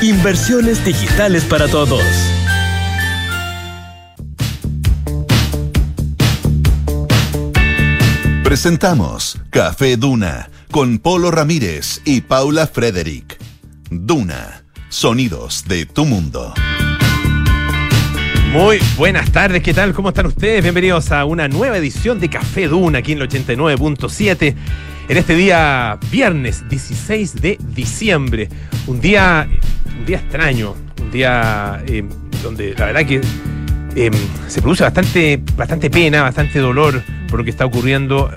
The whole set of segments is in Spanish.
Inversiones digitales para todos. Presentamos Café Duna con Polo Ramírez y Paula Frederick. Duna, sonidos de tu mundo. Muy buenas tardes, ¿qué tal? ¿Cómo están ustedes? Bienvenidos a una nueva edición de Café Duna aquí en el 89.7 en este día viernes 16 de diciembre. Un día, un día extraño, un día eh, donde la verdad que eh, se produce bastante, bastante pena, bastante dolor por lo que está ocurriendo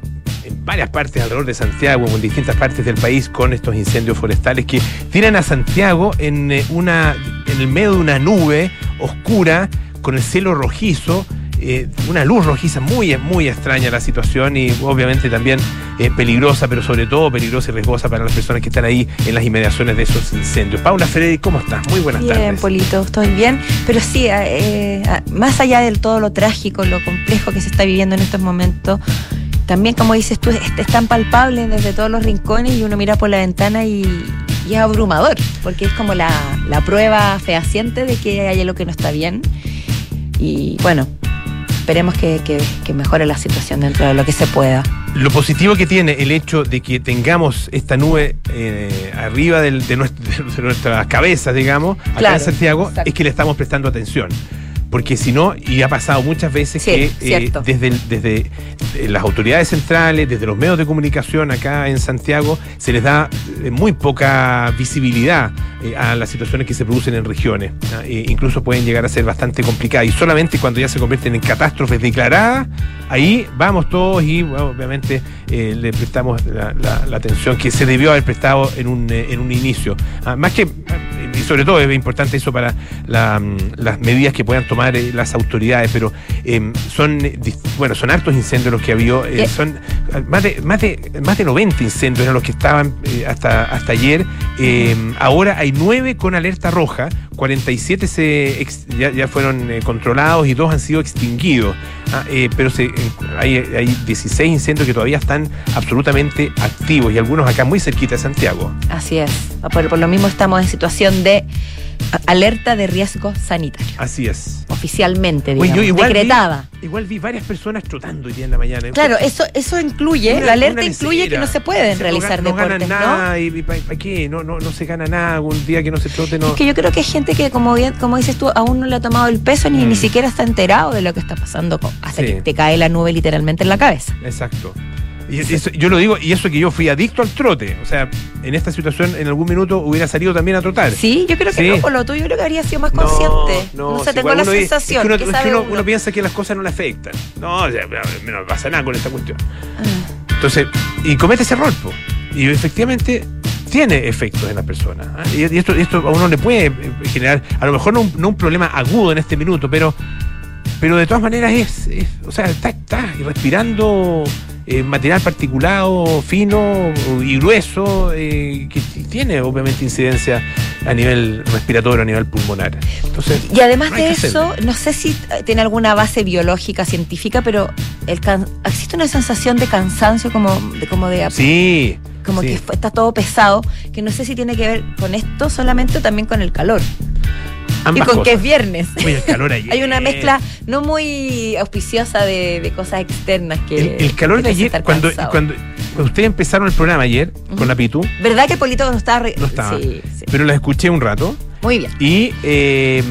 en varias partes alrededor de Santiago, en distintas partes del país, con estos incendios forestales que tiran a Santiago en, eh, una, en el medio de una nube oscura, con el cielo rojizo eh, una luz rojiza muy, muy extraña la situación y obviamente también eh, peligrosa, pero sobre todo peligrosa y riesgosa para las personas que están ahí en las inmediaciones de esos incendios. Paula Freddy, ¿cómo estás? Muy buenas tardes. Bien, Polito, estoy bien, pero sí, eh, más allá de todo lo trágico, lo complejo que se está viviendo en estos momentos, también, como dices tú, es tan palpable desde todos los rincones y uno mira por la ventana y, es abrumador, porque es como la, la prueba fehaciente de que hay algo que no está bien. Y bueno, esperemos que, mejore la situación dentro de lo que se pueda. Lo positivo que tiene el hecho de que tengamos esta nube eh, arriba de, nuestras cabezas, digamos, acá en Santiago, es que le estamos prestando atención. Porque si no, y ha pasado muchas veces que eh, desde, desde eh, las autoridades centrales, desde los medios de comunicación acá en Santiago, se les da muy poca visibilidad a las situaciones que se producen en regiones. E incluso pueden llegar a ser bastante complicadas. Y solamente cuando ya se convierten en catástrofes declaradas, ahí vamos todos y obviamente le prestamos la, atención que se debió haber prestado en un, en un inicio. Ah, más que y sobre todo es importante eso para mm, las medidas que puedan tomar eh, las autoridades, pero em, son bueno, son hartos incendios los que ha habido, eh, son ah, más de, más de más de 90 incendios eran los que estaban eh, hasta, hasta ayer. Em, ahora hay 9 con alerta roja, 47 se ya, fueron controlados y dos han sido extinguidos. Ah, pero se, hay, hay 16 incendios que todavía están absolutamente activos y algunos acá muy cerquita de Santiago. Así es. por lo mismo estamos en situación de alerta de riesgo sanitario. Así es. Oficialmente, digamos, igual decretada. Vi, igual vi varias personas trotando hoy día en la mañana. Claro, eso, eso incluye, la alerta incluye que no se pueden realizar no, no deportes, nada, ¿Y para qué? No, no, no se gana nada un día que no se trote. No. Es que yo creo que hay gente que, como bien, como dices tú, aún no le ha tomado el peso ni, ni mm. siquiera está enterado de lo que está pasando hasta que te cae la nube literalmente en la cabeza. Exacto. Y yo lo digo, y eso que yo fui adicto al trote. O sea, en esta situación en algún minuto hubiera salido también a trotar. Sí, yo creo que no, por lo tuyo creo que habría sido más consciente. No, no, sé, tengo la sensación. Es que, uno, uno, piensa que las cosas no le afectan. No, no pasa nada con esta cuestión. Ah. Entonces, y comete ese error, y efectivamente tiene efectos en la persona. ¿ah? Y, esto, esto a uno le puede eh, generar, a lo mejor no un, problema agudo en este minuto, pero, pero de todas maneras es, o sea, está, está respirando eh, material particulado, fino y grueso, eh, que tiene obviamente incidencia a nivel respiratorio, a nivel pulmonar. Entonces, y además de eso, no sé si tiene alguna base biológica, científica, pero el existe una sensación de cansancio como de como de sí, como que está todo pesado, que no sé si tiene que ver con esto solamente o también con el calor y con que es viernes. Hay una mezcla no muy auspiciosa de, cosas externas que. El, calor de ayer, cuando, cuando, ustedes empezaron el programa ayer con la Pitu. ¿Verdad que Polito no estaba.? No estaba. Sí, Pero la escuché un rato. Muy bien. Y eh,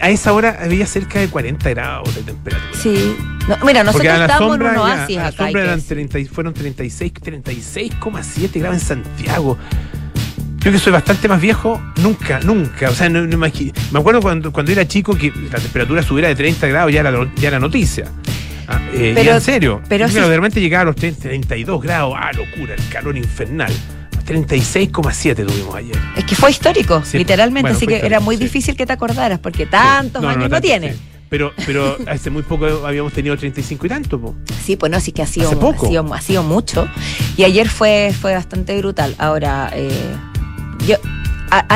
a esa hora había cerca de 40 grados de temperatura. Sí. mira, nosotros estamos en un oasis a la sombra eran 30, fueron 36, 36,7 grados en Santiago. Yo que soy bastante más viejo, nunca, nunca. O sea, no, me acuerdo cuando, cuando era chico que la temperatura subiera de 30 grados, ya era, ya era noticia. Ah, eh, pero, en serio. Pero de repente llegaba a los 32 grados. Ah, locura, el calor infernal. 36,7 tuvimos ayer. Es que fue histórico, literalmente, así que era muy difícil que te acordaras, porque tantos años no, tiene. Pero, pero hace muy poco habíamos tenido 35 y tanto. Sí, pues no, sí que ha sido, ha sido, mucho. Y ayer fue, fue bastante brutal. Ahora, eh, yo,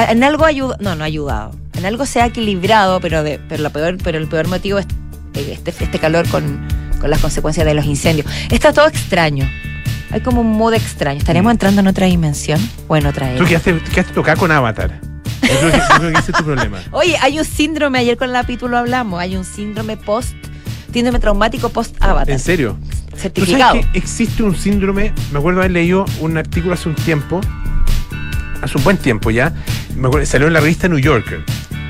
en algo ayuda, no, no ha ayudado. En algo se ha equilibrado, pero, de, pero, la peor, pero el peor motivo es este, este calor con, con las consecuencias de los incendios. Está todo extraño. Hay como un mood extraño. ¿Estaremos Mm. entrando en otra dimensión o en otra Tú era? quedaste, quedaste tocada con Avatar. Yo creo que, yo creo que ese es tu problema. Oye, hay un síndrome, ayer con el capítulo hablamos, hay un síndrome post, síndrome traumático post-avatar. ¿En serio? ¿Tú Certificado. sabes que existe un síndrome? Me acuerdo haber leído un artículo hace un tiempo, hace un buen tiempo ya, me acuerdo, salió en la revista New Yorker.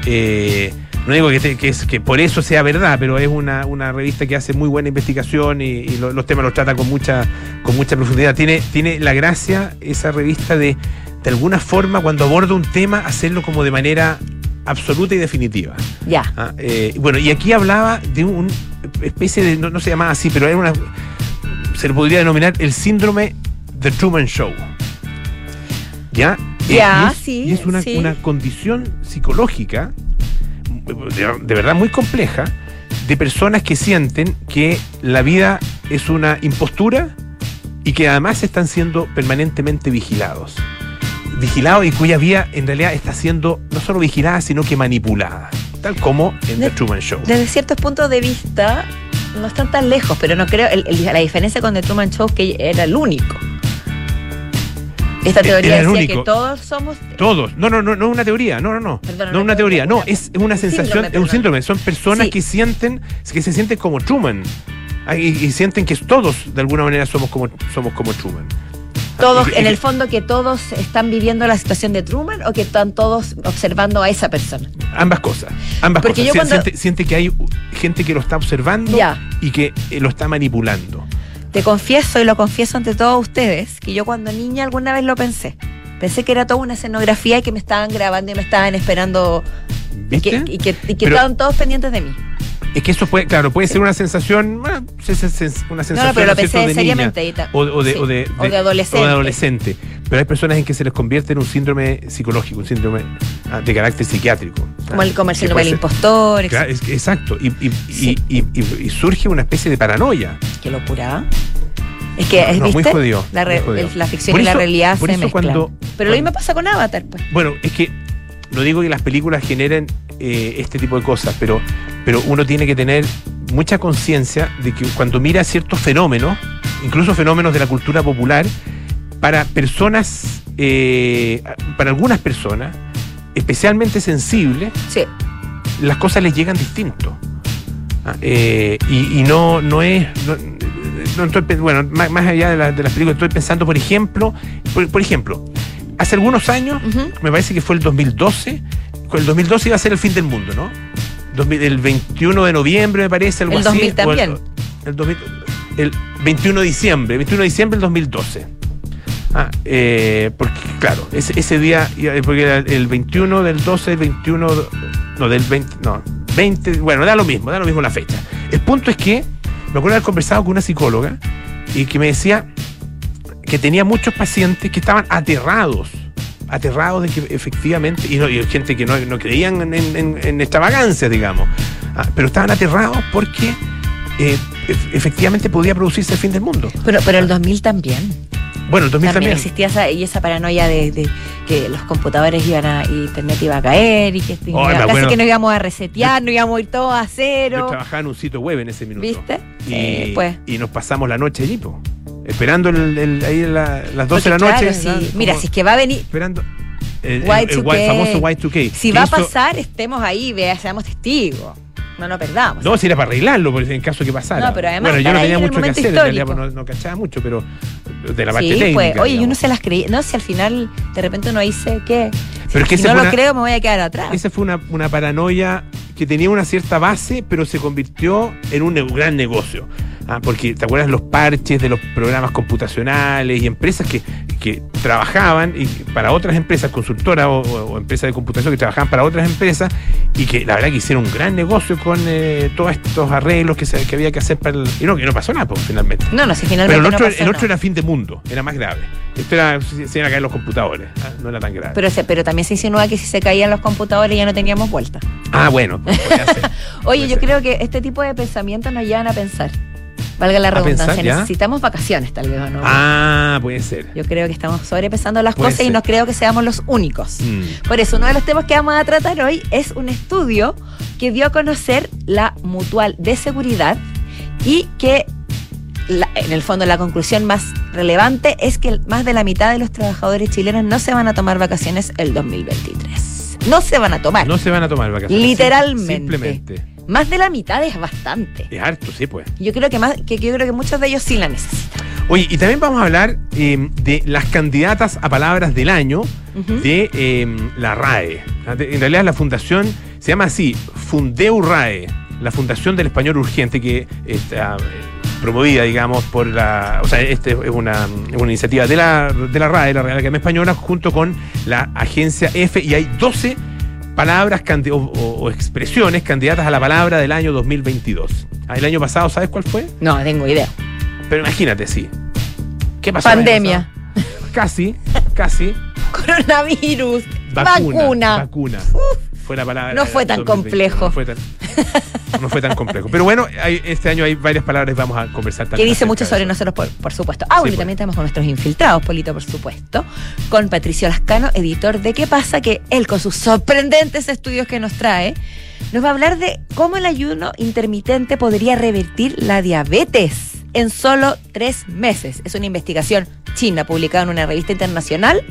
Eh, no digo que, te- que es, que por eso sea verdad, pero es una, una revista que hace muy buena investigación y, y lo- los temas los trata con mucha, con mucha profundidad. Tiene, tiene la gracia esa revista de, de alguna forma, cuando aborda un tema, hacerlo como de manera absoluta y definitiva. Ya. Ah, eh, bueno, y aquí hablaba de un, una especie de, no, no se llamaba así, pero era una, se le podría denominar el síndrome The Truman Show. ¿Ya? Ya, y es, sí, Y es una, sí. una condición psicológica, de, de verdad muy compleja, de personas que sienten que la vida es una impostura y que además están siendo permanentemente vigilados. Vigilados y cuya vida en realidad está siendo no solo vigilada, sino que manipulada. Tal como en The Truman Show. Desde ciertos puntos de vista, no están tan lejos, pero no creo. el- el- la diferencia con The Truman Show es que era el único. Esta teoría decía único. que todos somos. Todos. No, no, no, no es una teoría. No, no, no. Perdona, no es una teoría. No, es una un sensación, es un perdón. síndrome. Son personas Sí. que sienten, que se sienten como Truman. Ah, Y, y sienten que todos, de alguna manera, somos como, somos como Truman. Todos, en el fondo, que todos están viviendo la situación de Truman o que están todos observando a esa persona. Ambas cosas. Ambas Porque cosas. yo cuando- siente, siente que hay gente que lo está observando Ya. y que eh, lo está manipulando. Te confieso y lo confieso ante todos ustedes que yo cuando niña alguna vez lo pensé. Pensé que era toda una escenografía y que me estaban grabando y me estaban esperando y que, y que, y que Pero- estaban todos pendientes de mí. Es que eso puede, claro, puede ser una sensación, ah, una sensación no, pero lo ¿no es cierto? pensé de seriamente. niña. o de, sí, o, de, o de adolescente. o de adolescente. Pero hay personas en que se les convierte en un síndrome psicológico, un síndrome ah, de carácter psiquiátrico. Como el, puede del impostor. Claro, es- exacto. Y, y- Sí. y- y- y- y surge una especie de paranoia. Qué locura. ¿ah? Es que, No, muy ¿viste? jodido, La, re- muy jodido. el- la ficción Por y la realidad se mezclan. cuando- Pero lo cuando- mismo pasa con Avatar, pues. Bueno, es que no digo que las películas generen eh, este tipo de cosas, pero, pero uno tiene que tener mucha conciencia de que cuando mira ciertos fenómenos, incluso fenómenos de la cultura popular, para personas, eh, para algunas personas, especialmente sensibles, Sí. las cosas les llegan distinto. Ah, eh, y, y no, no es. no- no estoy bueno, más, más allá de, la- de las películas, estoy pensando, por ejemplo, por, por ejemplo, hace algunos años, Ujú. me parece que fue el 2012, con el 2012 iba a ser el fin del mundo, ¿no? 2000 el 21 de noviembre, me parece, algo El así. 2000 o también. El, 2000 el 21 de diciembre, 21 de diciembre del 2012. Ah, eh, porque, claro, ese, ese día, porque era el 21 del 12, el 21, no, del 20, no, 20, bueno, da lo mismo, da lo mismo la fecha. El punto es que me acuerdo haber conversado con una psicóloga y que me decía que tenía muchos pacientes que estaban aterrados, aterrados de que efectivamente, y, no, y gente que no, no creían en, en, en extravagancias, digamos, ah, pero estaban aterrados porque eh, ef- efectivamente podía producirse el fin del mundo. Pero, pero el 2000 también. Bueno, el 2000 También, también. existía esa, y esa paranoia de, de que los computadores iban a, internet iba a caer y que este, Oh, me casi que no íbamos a resetear, no íbamos a ir todos a Yo cero. trabajaba en un sitio web en ese minuto. ¿Viste? Y, Sí, pues. y nos pasamos la noche allí, po, esperando el, el- ahí la- las 12 de la noche. claro, sí. Mira, Como si es que va a venir, Esperando el, el- el Y2K. famoso Y2K. si va a pasar, estemos ahí, vea, seamos testigos. No nos perdamos. No, si era para arreglarlo, por en caso que pasara. No, pero además bueno, yo no tenía mucho que hacer, en realidad, pues, no, no cachaba mucho, pero de la parte sí, técnica. pues, oye, yo no se las creí. No, si al final de repente uno dice que. Pero es que si no lo una- creo, me voy a quedar atrás. Esa fue una, una paranoia que tenía una cierta base, pero se convirtió en un gran negocio. Ah, porque, ¿te acuerdas los parches de los programas computacionales y empresas que, que trabajaban y para otras empresas, consultoras o, empresas de computación que trabajaban para otras empresas y que la verdad que hicieron un gran negocio con eh, todos estos arreglos que, se- que había que hacer para el... Y no, que no pasó nada, pues, finalmente. No, no, si finalmente. Pero el no otro, pasó el otro era fin de mundo, era más grave. Esto era, se se iban a caer los computadores, ah, no era tan grave. Pero, pero también se insinúa que si se caían los computadores ya no teníamos vuelta. ah, bueno. pues. Oye, yo ser. creo que este tipo de pensamientos nos llevan a pensar. Valga la ¿A redundancia. pensar? Necesitamos vacaciones, tal vez, ¿o ¿no? Ah, puede ser. Yo creo que estamos sobrepensando las Puede cosas y no creo que seamos los únicos. Mm. Por eso, uno de los temas que vamos a tratar hoy es un estudio que dio a conocer la mutual de seguridad y que, la- en el fondo, la conclusión más relevante es que más de la mitad de los trabajadores chilenos no se van a tomar vacaciones el 2023. No se van a tomar. No se van a tomar vacaciones. Literalmente. Simplemente. Más de la mitad es bastante. Es harto, sí, pues. Yo creo que más, que, yo creo que muchos de ellos sí la necesitan. Oye, y también vamos a hablar eh, de las candidatas a palabras del año de eh, la RAE. En realidad la fundación se llama así, Fundeu RAE, la Fundación del Español Urgente, que está eh, promovida, digamos, por la. O sea, este es una, una iniciativa de la, de la RAE, la Real Academia Española, junto con la agencia F, y hay 12 palabras o, o, expresiones candidatas a la palabra del año 2022. Ah, el año pasado, ¿sabes cuál fue? No, tengo idea. Pero imagínate, sí. ¿Qué pasó? Pandemia. Casi, casi. Coronavirus. Vacuna. Vacuna. Fue la palabra. No fue tan complejo. No fue tan, no fue tan complejo. Pero bueno, hay, este año hay varias palabras vamos a conversar también. Que dice mucho sobre nosotros, por, por supuesto. Ah, y también estamos con nuestros infiltrados, Polito, por supuesto. Con Patricio Lascano, editor de ¿Qué pasa? Que él, con sus sorprendentes estudios que nos trae, nos va a hablar de cómo el ayuno intermitente podría revertir la diabetes en solo tres meses. Es una investigación china publicada en una revista internacional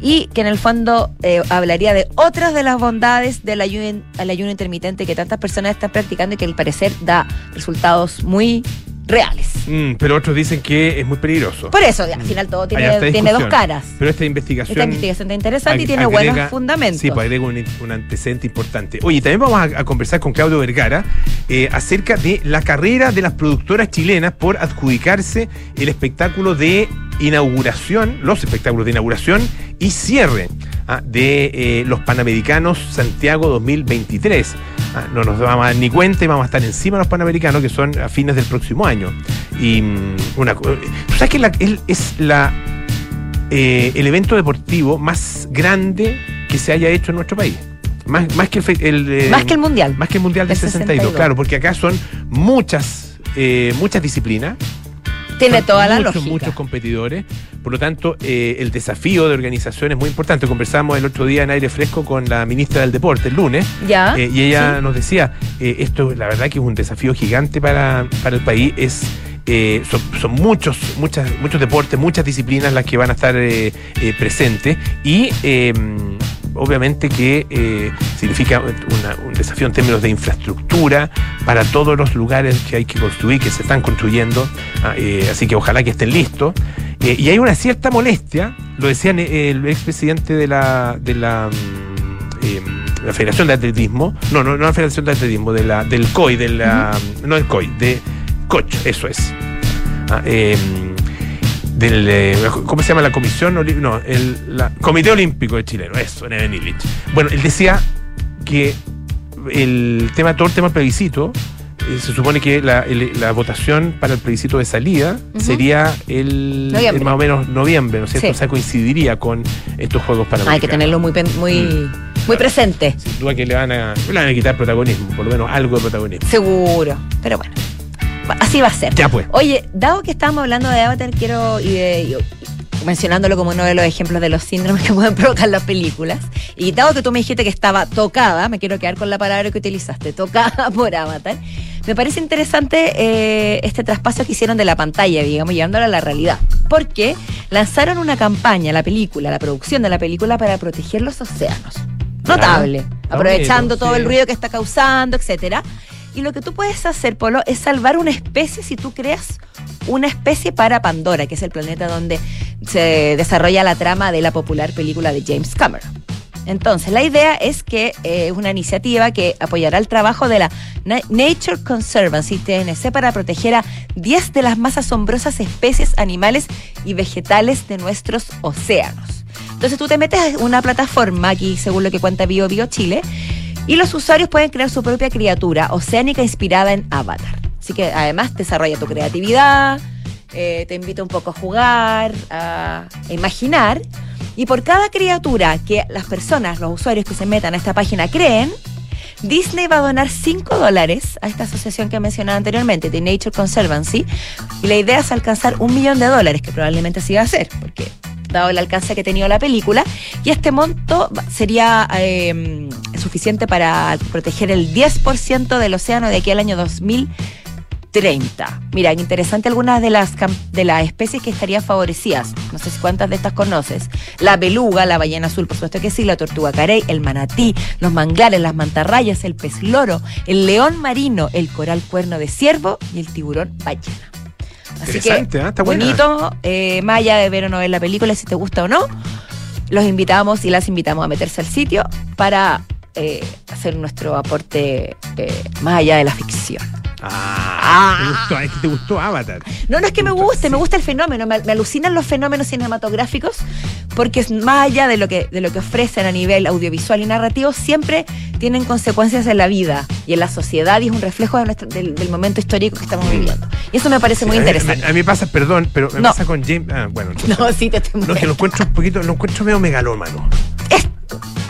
y que en el fondo eh, hablaría de otras de las bondades del ayuno, ayuno intermitente que tantas personas están practicando y que al parecer da resultados muy reales. Mm, pero otros dicen que es muy peligroso. Por eso, al final todo tiene, tiene dos caras. Pero esta investigación. Esta investigación está interesante y tiene buenos fundamentos. Sí, pues agrega un, antecedente importante. Oye, también vamos a, conversar con Claudio Vergara eh, acerca de la carrera de las productoras chilenas por adjudicarse el espectáculo de inauguración, los espectáculos de inauguración y cierre ah, de eh, los Panamericanos Santiago 2023. Ah, no nos vamos a dar ni cuenta y vamos a estar encima de los Panamericanos que son a fines del próximo año. Y mm, una sabes que es la eh, el evento deportivo más grande que se haya hecho en nuestro país? Más, más que el, eh, más que el mundial. Más que el mundial del 62, claro, porque acá son muchas, muchas disciplinas tiene toda la lógica. Muchos competidores. Por lo tanto, eh, el desafío de organización es muy importante. Conversamos el otro día en aire fresco con la ministra del Deporte, el lunes. Ya. Eh, y ella nos decía, eh, esto la verdad que es un desafío gigante para, para el país. Es son, muchos, muchas, muchos deportes, muchas disciplinas las que van a estar presentes y obviamente que eh, significa un desafío en términos de infraestructura para todos los lugares que hay que construir, que se están construyendo, ah, eh, así que ojalá que estén listos. Eh, y hay una cierta molestia, lo decía el expresidente de la, de la, mm, la Federación de Atletismo, no, no, no la Federación de Atletismo, de la, del COI, de la, no del COI, de COCH, eso es. Ah, del eh, ¿cómo se llama la comisión? No, el Comité Olímpico de Chileno, eso, Neven Illich. Bueno, él decía que el tema, todo el tema del plebiscito, eh, se supone que la, votación para el plebiscito de salida sería el, más o menos noviembre, ¿no es cierto? O sea, coincidiría con estos Juegos para Hay que tenerlo muy, muy, mm. muy presente. Sin duda que le van, a, le van a quitar protagonismo, por lo menos algo de protagonismo. Seguro, pero bueno así va a ser. Ya pues. Oye, dado que estábamos hablando de Avatar, quiero y mencionándolo como uno de los ejemplos de los síndromes que pueden provocar las películas. Y dado que tú me dijiste que estaba tocada, me quiero quedar con la palabra que utilizaste, tocada por Avatar. Me parece interesante eh, este traspaso que hicieron de la pantalla, digamos, llevándola a la realidad. Porque lanzaron una campaña, la película, la producción de la película para proteger los océanos. Notable. aprovechando todo el ruido que está causando, etcétera. Y lo que tú puedes hacer, Polo, es salvar una especie si tú creas una especie para Pandora, que es el planeta donde se desarrolla la trama de la popular película de James Cameron. Entonces, la idea es que es eh, una iniciativa que apoyará el trabajo de la Nature Conservancy TNC para proteger a 10 de las más asombrosas especies animales y vegetales de nuestros océanos. Entonces, tú te metes a una plataforma aquí, según lo que cuenta Bio Bio Chile, y los usuarios pueden crear su propia criatura oceánica inspirada en Avatar. Así que además desarrolla tu creatividad, eh, te invita un poco a jugar, a, imaginar. Y por cada criatura que las personas, los usuarios que se metan a esta página creen, Disney va a donar 5 dólares a esta asociación que mencionaba anteriormente, The Nature Conservancy, y la idea es alcanzar un millón de dólares, que probablemente así va a ser, porque dado el alcance que ha tenido la película, y este monto sería em, suficiente para proteger el 10% del océano de aquí al año 2030. 30. Mira, interesante algunas de las, de las especies que estarían favorecidas. No sé si cuántas de estas conoces. La beluga, la ballena azul, por supuesto que sí, la tortuga carey, el manatí, los manglares, las mantarrayas, el pez loro, el león marino, el coral cuerno de ciervo y el tiburón ballena. Así que, ¿eh? Está bonito, eh, más allá de ver o no ver la película, si te gusta o no, los invitamos y las invitamos a meterse al sitio para eh, hacer nuestro aporte eh, más allá de la ficción. Ah, ¿te gustó? es que te gustó Avatar. No, no es que me guste, me gusta el fenómeno, me, alucinan los fenómenos cinematográficos porque más allá de lo que de lo que ofrecen a nivel audiovisual y narrativo, siempre tienen consecuencias en la vida y en la sociedad y es un reflejo del, momento histórico que estamos mm. viviendo. Y eso me parece muy interesante. A, mí me pasa, perdón, pero me pasa con James. Ah, bueno, no, sí te No, que lo encuentro un poquito, lo encuentro medio megalómano. Es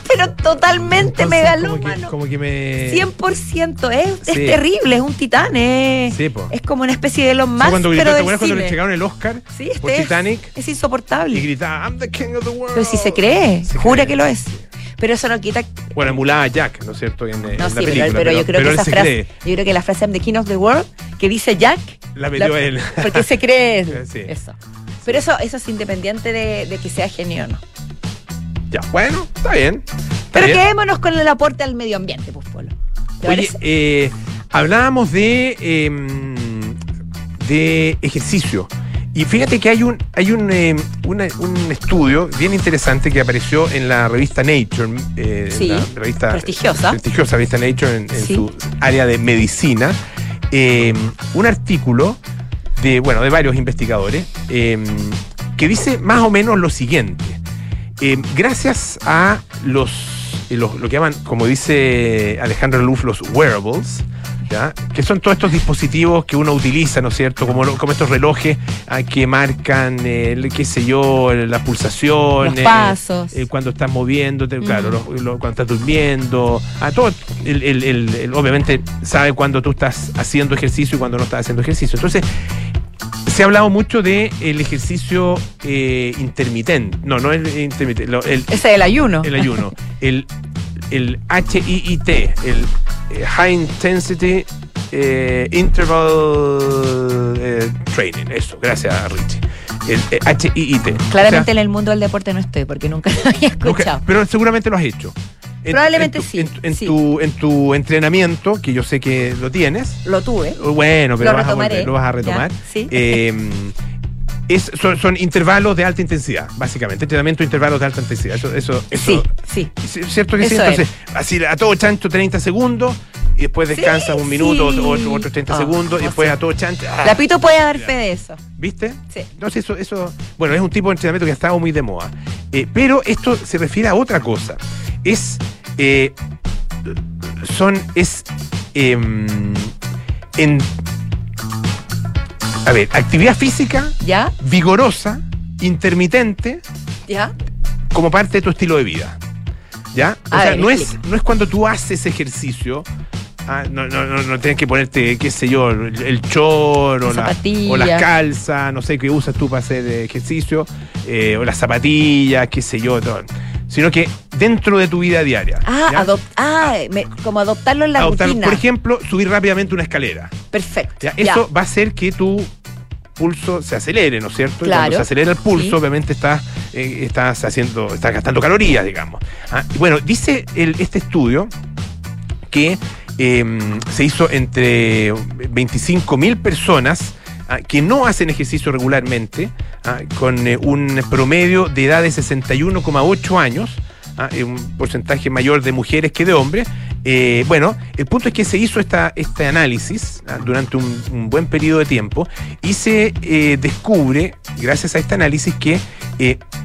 pero totalmente megalómano. Como que, me. 100%. Es, es terrible, es un titán. Es, es como una especie de los más. cuando, pero ¿te cuando le llegaron el Oscar sí, este por Titanic? Es, insoportable. Y gritaba, I'm the king of the world. Pero si se cree, jura que lo es. Pero eso no quita. Bueno, emulaba a Jack, ¿no es cierto? En, no, sí, pero, yo creo que esa frase. Yo creo que la frase I'm the king of the world que dice Jack. La metió él. Porque se cree eso. Pero eso, eso es independiente de, de que sea genio o no. Ya, bueno, está bien. Pero quedémonos con el aporte al medio ambiente, pues, Polo. Oye, eh, hablábamos de, em, de ejercicio. Y fíjate que hay un, hay un, em, un estudio bien interesante que apareció en la revista Nature, eh, la revista prestigiosa. prestigiosa revista Nature en, su área de medicina. Em, un artículo de, bueno, de varios investigadores que dice más o menos lo siguiente. Gracias a los lo, que llaman, como dice Alejandro Luf, los wearables, ¿ya? que son todos estos dispositivos que uno utiliza, ¿no es cierto? Como, como estos relojes ah, que marcan, eh, qué sé yo, las pulsaciones. Los pasos. Eh, cuando estás moviéndote, claro, cuando estás durmiendo. a ah, todo, el, obviamente sabe cuando tú estás haciendo ejercicio y cuando no estás haciendo ejercicio. Entonces, se ha hablado mucho del el ejercicio eh, intermitente. No, no es intermitente. el, Ese es el ayuno. El ayuno. el, el HIIT, el eh, High Intensity eh, Interval Training. Eso, gracias Richie. El HIIT. Claramente en el mundo del deporte no estoy porque nunca lo había escuchado. pero seguramente lo has hecho. Probablemente sí. En, Tu, en tu entrenamiento, que yo sé que lo tienes. Lo tuve. Bueno, pero lo, vas, a lo vas a retomar. sí. Em, es, son, intervalos de alta intensidad, básicamente. Entrenamiento de intervalos de alta intensidad. Eso, eso, sí, sí. ¿Cierto que sí? Entonces, así a todo chancho 30 segundos y después descansa un minuto, otros otro 30 ah, segundos y después a todo chancho. ¡ah! La Pito puede dar fe de eso. ¿Viste? Sí. Entonces, eso, eso, bueno, es un tipo de entrenamiento que ha estado muy de moda. Eh, pero esto se refiere a otra cosa. Es eh, son, es em, en, a ver, actividad física, ¿Ya? vigorosa, intermitente, ¿Ya? como parte de tu estilo de vida. ¿Ya? O sea, no es, no es cuando tú haces ejercicio, Ah, no, no, no, no tienes que ponerte, qué sé yo, el, chor o, la, o las calzas, no sé qué usas tú para hacer ejercicio, eh, o las zapatillas, qué sé yo, todo sino que dentro de tu vida diaria. Ah, ah como adoptarlo en la rutina. Por ejemplo, subir rápidamente una escalera. Perfecto. Eso va a hacer que tu pulso se acelere, ¿no es cierto? Claro. cuando se acelera el pulso, obviamente estás, eh, estás haciendo, estás gastando calorías, digamos. Ah, bueno, dice este estudio que em, se hizo entre 25.000 personas Ah, que no hacen ejercicio regularmente, ah, con eh, un promedio de edad de 61,8 años, ah, un porcentaje mayor de mujeres que de hombres. Eh, bueno, el punto es que se hizo esta, este análisis durante un, buen periodo de tiempo y se eh, descubre, gracias a este análisis, que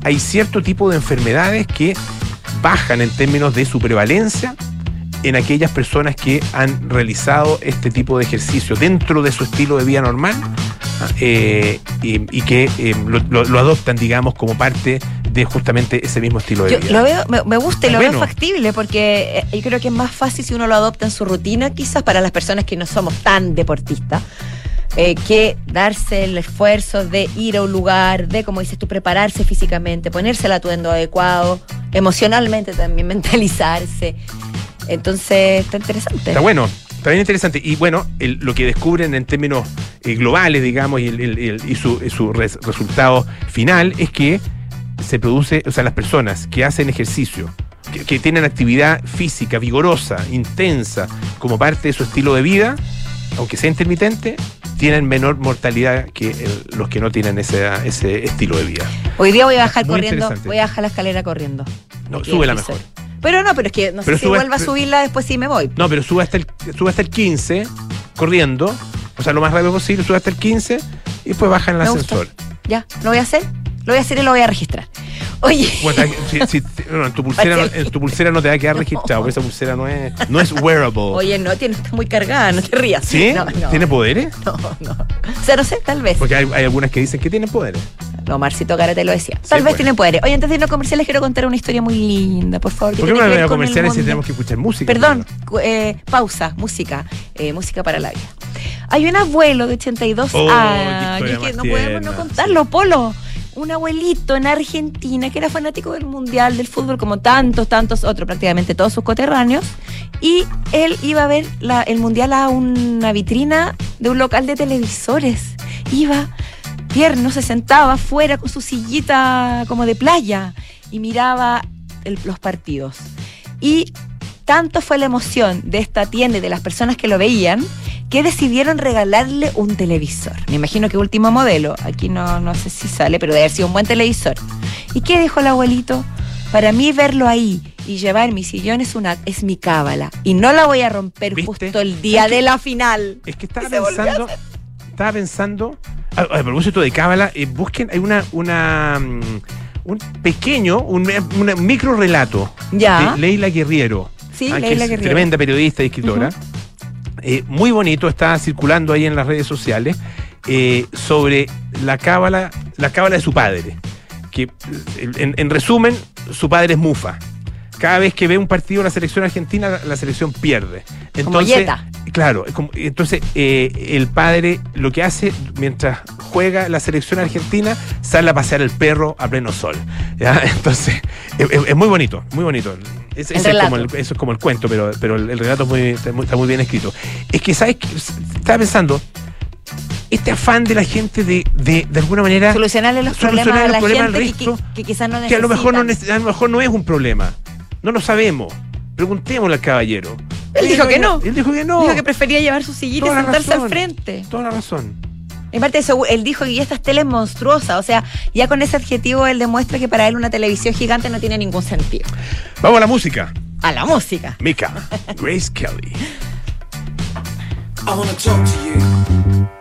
hay cierto tipo de enfermedades que bajan en términos de su prevalencia en aquellas personas que han realizado este tipo de ejercicio dentro de su estilo de vida normal eh, y, que eh, lo, adoptan, digamos, como parte de justamente ese mismo estilo de vida. Lo veo, me, gusta y lo veo factible porque eh, yo creo que es más fácil si uno lo adopta en su rutina, quizás para las personas que no somos tan deportistas. que darse el esfuerzo de ir a un lugar, de, como dices tú, prepararse físicamente, ponerse el atuendo adecuado, emocionalmente también mentalizarse. Entonces, está interesante. Está bueno. Está bien interesante. Y bueno, lo que descubren en términos eh, globales, digamos, y, su, resultado final es que se produce, o sea, las personas que hacen ejercicio, que, tienen actividad física vigorosa, intensa, como parte de su estilo de vida, aunque sea intermitente, tienen menor mortalidad que los que no tienen ese, ese estilo de vida. Hoy día voy a bajar corriendo, voy a bajar la escalera corriendo. No, sube la mejor. Pero no, pero es que no sé si vuelva a subirla, después sí me voy. No, pero sube hasta el, sube hasta el 15 corriendo, o sea, lo más rápido posible, sube hasta el 15 y después baja en el ascensor. Ya, lo voy a hacer. Lo voy a hacer y lo voy a registrar. Oye. en, tu pulsera, no, te va a quedar registrado, porque esa pulsera no es, no es wearable. Oye, no, tiene, está muy cargada, no te rías. ¿Sí? ¿Tiene poderes? No, no. O sea, no sé, tal vez. Porque hay, hay algunas que dicen que tienen poderes. No, Marcito te lo decía. Tal vez tienen poderes. Oye, antes de irnos comerciales, quiero contar una historia muy linda, por favor. ¿Por qué no me comerciales si tenemos que escuchar música? Perdón, eh, pausa, música, eh, música para la vida. Hay un abuelo de 82 años que no podemos no contarlo, Polo un abuelito en Argentina que era fanático del mundial, del fútbol, como tantos, tantos otros, prácticamente todos sus coterráneos. Y él iba a ver el mundial a una vitrina de un local de televisores. Iba tierno, se sentaba afuera con su sillita como de playa y miraba los partidos. Y tanto fue la emoción de esta tienda y de las personas que lo veían que decidieron regalarle un televisor. Me imagino que último modelo. Aquí no, no sé si sale, pero debe haber sido un buen televisor. ¿Y qué dijo el abuelito? Para mí verlo ahí y llevar mi sillón es, una, es mi cábala. Y no la voy a romper justo el día de la final. Es que estaba pensando... Estaba pensando... A, propósito de cábala, eh, busquen... Hay una... una mm, un pequeño, un, micro relato de Leila Guerriero. Sí, ah, Leila Guerriero. Tremenda periodista y escritora. Eh, muy bonito, está circulando ahí en las redes sociales, eh, sobre la cábala, la cábala de su padre. Que en, resumen, su padre es Mufa. Cada vez que ve un partido de la selección argentina, la, selección pierde. Entonces, Claro, entonces eh, el padre lo que hace mientras juega la selección argentina, sale a pasear el perro a pleno sol. Entonces, es, muy bonito, muy bonito. Eso es como el cuento, pero, pero el, relato muy, está, muy, bien escrito. Es que, ¿sabes qué? Estaba pensando, este afán de la gente de, de, de alguna manera solucionarle los problemas a la gente que, quizás no que a lo mejor no a lo mejor no es un problema no lo sabemos preguntémosle al caballero él dijo que no. Él dijo que no. Dijo que prefería llevar su sillita y sentarse al frente. Toda la razón. En parte de eso, él dijo que esta tele es monstruosa. O sea, ya con ese adjetivo él demuestra que para él una televisión gigante no tiene ningún sentido. Vamos a la música. A la música. Mika, Grace Kelly. I wanna talk to you.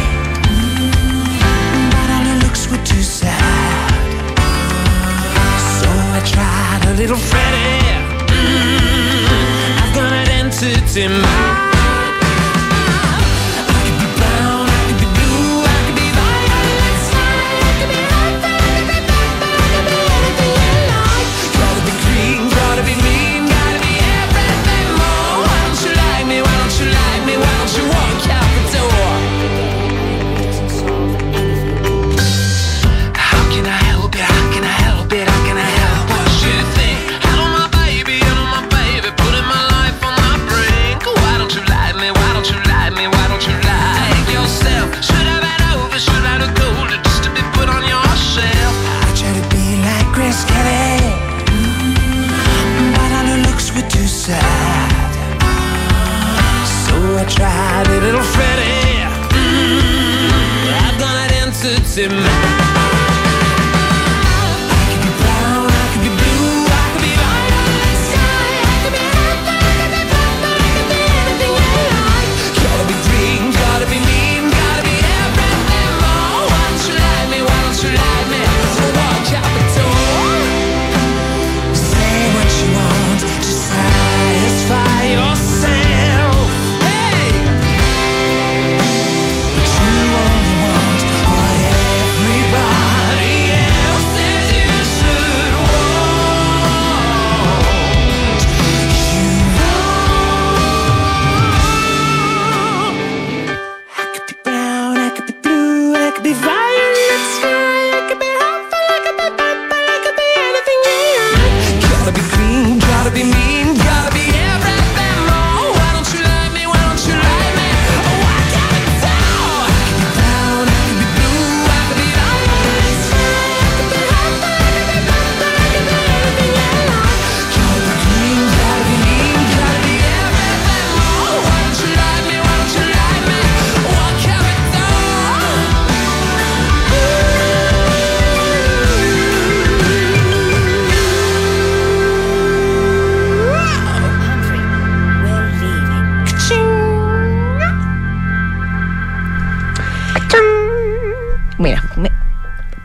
little Freddy. Mm, I've got an entity mind.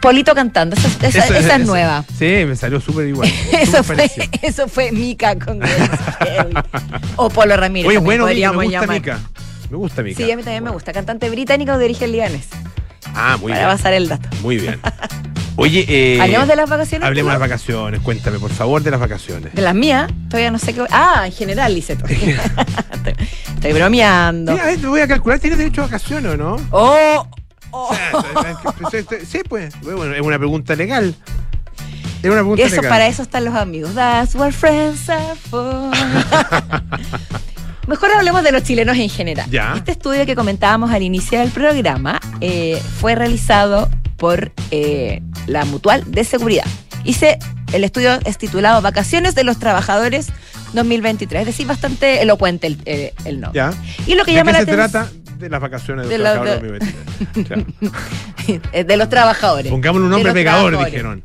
Polito cantando, esa, esa- Eso- esa es nueva. Sí, me salió súper igual. Eso fue, eso fue Mica con. O Polo Ramírez. Oye, bueno, Mika, me podríamos gusta llamar. Mica. Me gusta Mica. Sí, a mí también me gusta. Cantante británico de origen libanés. Ah, muy para bien. pasar el dato. Muy bien. Oye, eh, ¿Hablemos de las vacaciones? Hablemos de las vacaciones. Cuéntame, por favor, de las vacaciones. De las mías, todavía no sé qué. Ah, en general, Liceto. estoy, estoy bromeando. Sí, a ver, te voy a calcular. ¿Tienes derecho a vacaciones o no? Oh, Sí, pues. Bueno, es una pregunta legal. Es una pregunta Eso, legal. para eso están los amigos. That's what friends are for. Mejor hablemos de los chilenos en general. Ya. Este estudio que comentábamos al inicio del programa eh, fue realizado por eh, la Mutual de Seguridad. Hice, el estudio es titulado Vacaciones de los Trabajadores 2023, es decir, bastante elocuente el, eh, el nombre. ¿Ya? Y lo que ¿De llama qué la se trata? De las vacaciones de, De los trabajadores 2023. Claro. de los trabajadores. Pongámosle un nombre pegador, dijeron.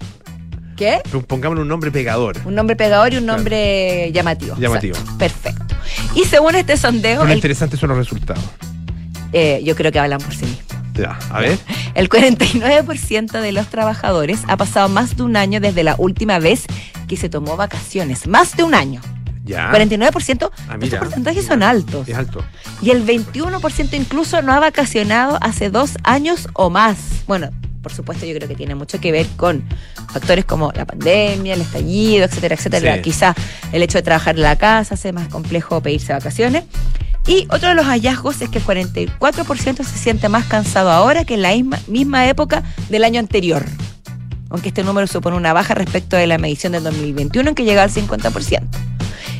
¿Qué? Pongámosle un nombre pegador. Un nombre pegador y un nombre llamativo. Llamativo. Perfecto. Y según este sondeo, lo el- interesante son los resultados. eh, yo creo que hablan por sí mismos. Ya, a ver. El 49% de los trabajadores ha pasado más de un año desde la última vez que se tomó vacaciones. Más de un año. Ya. 49%. Ah, estos porcentajes mira. son altos. Es alto. Y el 21% incluso no ha vacacionado hace dos años o más. Bueno, por supuesto yo creo que tiene mucho que ver con factores como la pandemia, el estallido, etcétera, etcétera. Sí. Quizá el hecho de trabajar en la casa hace más complejo pedirse vacaciones. Y otro de los hallazgos es que el 44% se siente más cansado ahora que en la misma, misma época del año anterior. Aunque este número supone una baja respecto de la medición del 2021 en que llega al 50%.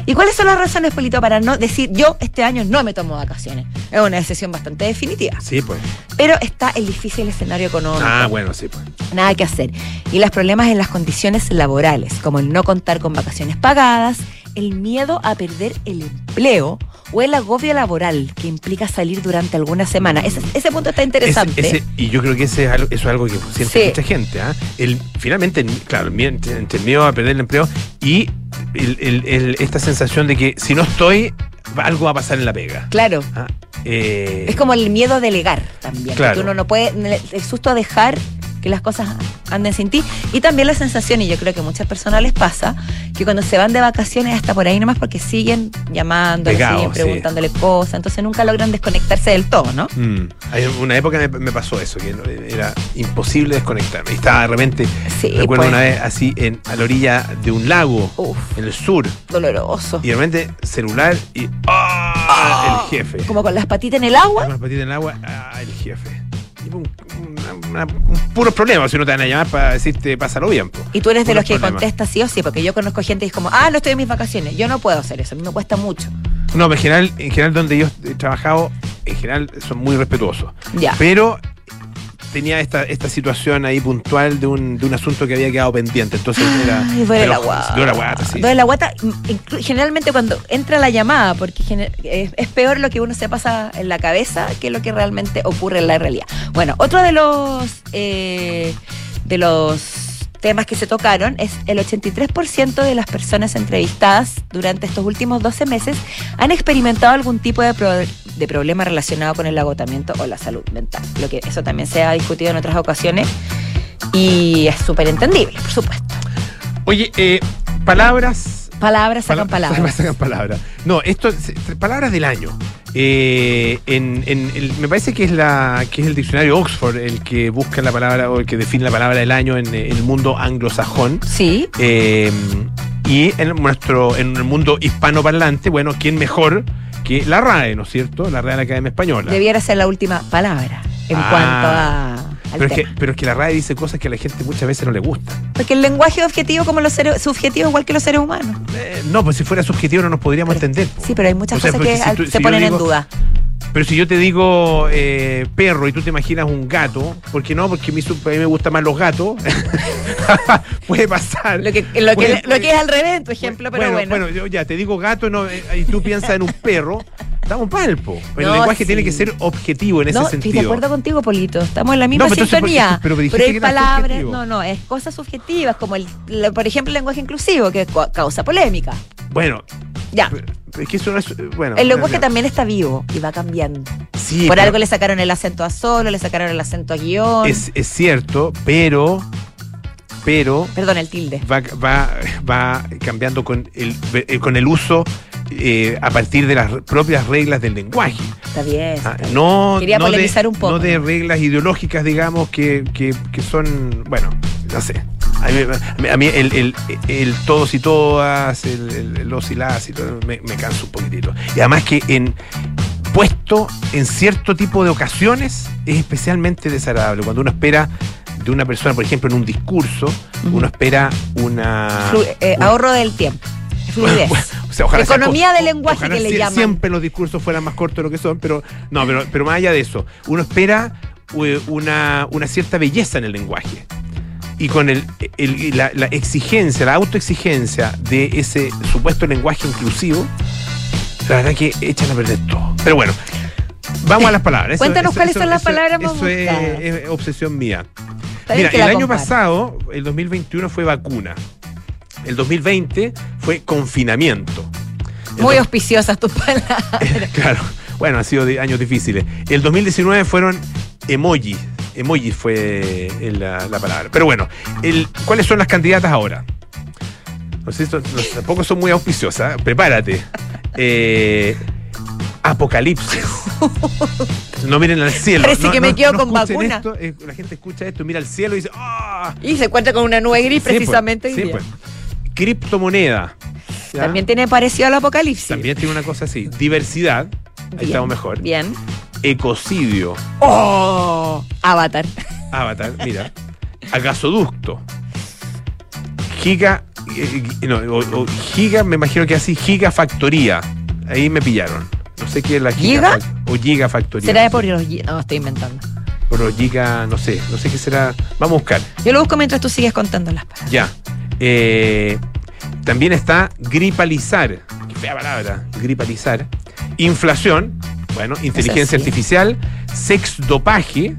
¿Y cuáles son las razones, Polito, para no decir yo este año no me tomo vacaciones? Es una decisión bastante definitiva. Sí, pues. Pero está el difícil escenario económico. Ah, bueno, sí, pues. Nada que hacer. Y los problemas en las condiciones laborales, como el no contar con vacaciones pagadas, el miedo a perder el empleo o el agobio laboral que implica salir durante alguna semana. Ese, ese punto está interesante. Ese- ese- y yo creo que ese es algo, eso es algo que siente Sí. mucha gente. ¿ah? El, finalmente, claro, el miedo- entre, entre el miedo a perder el empleo y el- el- el- esta sensación de que si no estoy, algo va a pasar en la pega. Claro. Ah, eh, Es como el miedo a delegar también. Claro. Que uno no puede, el susto a dejar que las cosas anden sin ti. Y también la sensación, y yo creo que a muchas personas les pasa, que cuando se van de vacaciones hasta por ahí nomás porque siguen Pegados, siguen sí. preguntándole cosas, entonces nunca logran desconectarse del todo, ¿no? mm, hay una época me, me pasó eso, que era imposible desconectarme. Y estaba de repente, Sí, recuerdo pues. una vez así en, a la orilla de un lago, Uf, en el sur, doloroso. y de repente celular y ¡ah! el jefe. Como con las patitas en el agua. Con las patitas en el agua, ah, el jefe. Un, una- una- un puro problema si no te van a llamar para decirte pásalo bien. po. Y tú eres de los que problemas. contestas sí o sí, porque yo conozco gente y es como, ah, no estoy en mis vacaciones. Yo no puedo hacer eso, a mí me cuesta mucho. No, en general, en general donde yo he trabajado, en general son muy respetuosos. Ya. Pero tenía esta, esta situación ahí puntual de un, de un asunto que había quedado pendiente. Entonces era. Ay, duele la guata. Duele la guata, sí. Duele la guata, inclu- generalmente cuando entra la llamada, porque es, es peor lo que uno se pasa en la cabeza que lo que realmente ocurre en la realidad. Bueno, otro de los eh, de los temas que se tocaron es el 83% de las personas entrevistadas durante estos últimos 12 meses han experimentado algún tipo de, pro- de problema relacionado con el agotamiento o la salud mental. Lo que eso también se ha discutido en otras ocasiones y es súper entendible, por supuesto. Oye, eh, palabras. Palabras sacan pala- palabras. Sacan palabras. No, esto, se- palabras del año. Eh, en, en el- me parece que es la que es el diccionario Oxford el que busca la palabra o el que define la palabra del año en, eh, el mundo anglosajón. Sí, Eh, y en nuestro en el mundo hispanoparlante, bueno, ¿quién mejor que la RAE, ¿no es cierto? La Real Academia Española. debiera ser la última palabra en Ah. cuanto a al Pero es, que, pero es que la RAE dice cosas que a la gente muchas veces no le gusta. Porque el lenguaje es objetivo como los seres, subjetivo igual que los seres humanos. Eh, no, pues si fuera subjetivo no nos podríamos entender. Sí, pero hay muchas O sea, cosas que si al- tú- se si ponen digo- en duda. Pero si yo te digo eh, perro y tú te imaginas un gato, ¿por qué no? Porque a mí, su- a mí me gustan más los gatos. puede pasar. Lo que, lo, que, Puede- lo que es al revés en tu ejemplo, pero bueno. yo ya te digo gato no, eh, y tú piensas en un perro, estamos mal, po. El No, lenguaje sí. tiene que ser objetivo en ese no, estoy sentido. de acuerdo contigo, Polito. Estamos en la misma No, pero entonces, sintonía. ¿por qué- pero hay que palabras, no, no, es cosas subjetivas, como el, la- por ejemplo el lenguaje inclusivo, que ca- causa polémica. Bueno, Ya. es que eso no es. Bueno, El lenguaje ya. también está vivo y va cambiando. Sí, por algo le sacaron el acento a solo, le sacaron el acento a guion. es, es cierto, pero. Pero Perdón, el tilde. va, va, va cambiando con el, eh, con el uso eh, a partir de las propias reglas del lenguaje. Está bien. Ah, está bien. no, Quería no polemizar de, un poco. No de reglas ideológicas, digamos, que, que, que son, bueno, no sé. A mí, a el, el- el todos y todas, el, los y las y todo, me, me cansa un poquitito. Y además que en puesto en cierto tipo de ocasiones es especialmente desagradable. Cuando uno espera de una persona, por ejemplo, en un discurso, uno espera una... Flu- eh, una- ahorro del tiempo. Fluidez. bueno, o sea, ojalá Economía co- del lenguaje ojalá que le llaman. Siempre los discursos fueran más cortos de lo que son, pero no, pero, pero más allá de eso, uno espera eh, una, una cierta belleza en el lenguaje. Y con el, el- la, la exigencia, la autoexigencia de ese supuesto lenguaje inclusivo, la verdad que echan a perder todo. Pero bueno, vamos a las palabras. Eso- Cuéntanos eso- cuáles eso- son las palabras más Eso es, obsesión mía. Mira, el año pasado, el 2021 fue vacuna. El 2020 fue confinamiento. El Muy auspiciosas tus palabras. Claro, bueno, han sido años difíciles. El 2019 fueron emojis. Emojis fue eh, la, la palabra. Pero bueno, el, ¿cuáles son las candidatas ahora? No sé, no, tampoco son muy auspiciosas. Prepárate. Eh, apocalipsis. No miren al cielo. Parece No- que me quedo con vacuna. esto, la gente escucha esto, mira al cielo y dice, ¡ah! Y se encuentra con una nube gris Sí, pues, precisamente hoy sí, día. pues. Criptomoneda. ¿ya? También tiene parecido al apocalipsis. También tiene una cosa así. Diversidad. Ahí estamos mejor. Bien. Ecocidio. ¡Oh! Avatar. Avatar, mira. A gasoducto. Giga. eh, no, o- o giga, me imagino que así, gigafactoría. Ahí me pillaron. No sé qué es la ¿Giga? gigafac- O gigafactoría. ¿Será de por los No, estoy inventando. Pero giga, no sé. No sé qué será. Vamos a buscar. Yo lo busco mientras tú sigues contando las palabras. Ya. Eh, también está gripalizar. Qué fea palabra. Gripalizar. Inflación. Bueno, inteligencia sí. artificial. Sexdopaje.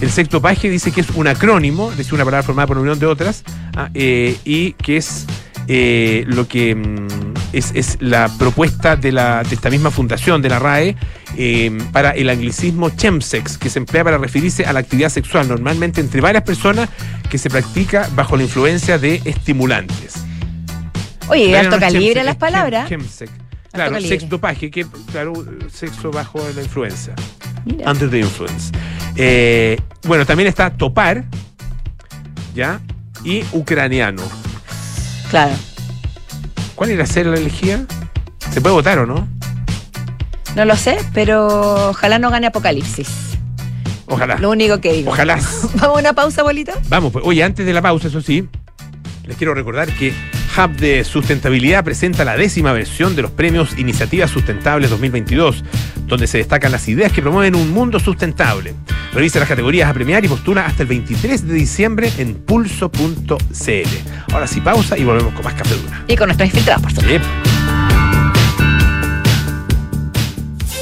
El sexdopaje dice que es un acrónimo, dice una palabra formada por una unión de otras, ah, eh, y que es eh, lo que mm, es, es la propuesta de, la, de esta misma fundación, de la RAE, eh, para el anglicismo chemsex, que se emplea para referirse a la actividad sexual, normalmente entre varias personas, que se practica bajo la influencia de estimulantes. Oye, alto no calibre las palabras. chem- chemsex. Claro, sexdopaje, que claro, sexo bajo la influencia. Mira. Under the influence. Eh, bueno, también está topar, ¿ya? Y ucraniano. Claro. ¿Cuál irá a ser la elegida? ¿Se puede votar o no? No lo sé, pero ojalá no gane Apocalipsis. Ojalá. Lo único que digo. Ojalá. ¿Vamos a una pausa, bolito? Vamos, pues, oye, antes de la pausa, eso sí, les quiero recordar que Hub de Sustentabilidad presenta la décima versión de los premios Iniciativas Sustentables 2022, donde se destacan las ideas que promueven un mundo sustentable. Revisa las categorías a premiar y postula hasta el 23 de diciembre en pulso.cl. Ahora sí, pausa y volvemos con más Café Duna. Y con nuestros infiltrados, por supuesto.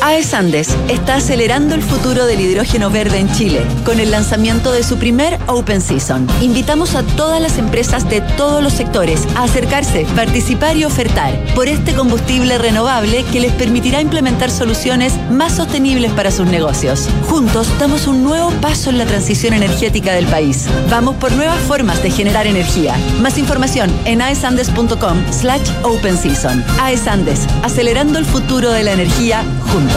AES Andes está acelerando el futuro del hidrógeno verde en Chile con el lanzamiento de su primer Open Season. Invitamos a todas las empresas de todos los sectores a acercarse, participar y ofertar por este combustible renovable que les permitirá implementar soluciones más sostenibles para sus negocios. Juntos damos un nuevo paso en la transición energética del país. Vamos por nuevas formas de generar energía. Más información en aesandes.com slash open season. AES Andes, acelerando el futuro de la energía juntos.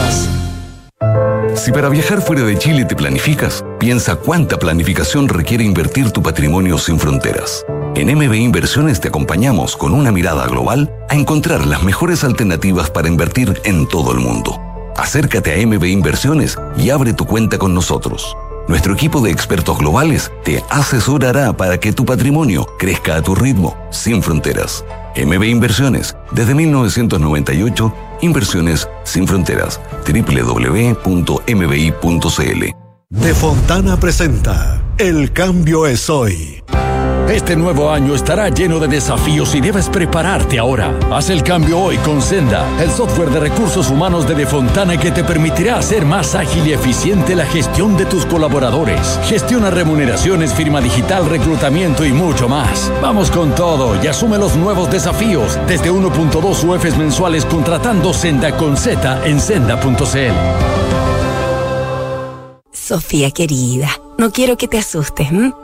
Si para viajar fuera de Chile te planificas, piensa cuánta planificación requiere invertir tu patrimonio sin fronteras. En MB Inversiones te acompañamos con una mirada global a encontrar las mejores alternativas para invertir en todo el mundo. Acércate a MB Inversiones y abre tu cuenta con nosotros. Nuestro equipo de expertos globales te asesorará para que tu patrimonio crezca a tu ritmo, sin fronteras. MB Inversiones, desde 1998, inversiones sin fronteras. www.mbi.cl De Fontana presenta El cambio es hoy. Este nuevo año estará lleno de desafíos y debes prepararte ahora. Haz el cambio hoy con Senda, el software de recursos humanos de Defontana que te permitirá hacer más ágil y eficiente la gestión de tus colaboradores. Gestiona remuneraciones, firma digital, reclutamiento y mucho más. Vamos con todo y asume los nuevos desafíos desde 1.2 UFs mensuales contratando Senda con Z en senda.cl. Sofía querida, no quiero que te asustes. ¿m?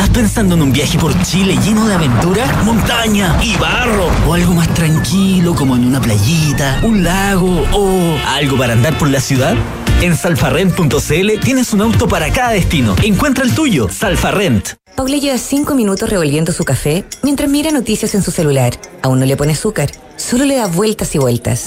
¿Estás pensando en un viaje por Chile lleno de aventura, montaña y barro? ¿O algo más tranquilo como en una playita, un lago o algo para andar por la ciudad? En salfarrent.cl tienes un auto para cada destino. Encuentra el tuyo, Salfarrent. Paula lleva cinco minutos revolviendo su café mientras mira noticias en su celular. Aún no le pone azúcar, solo le da vueltas y vueltas.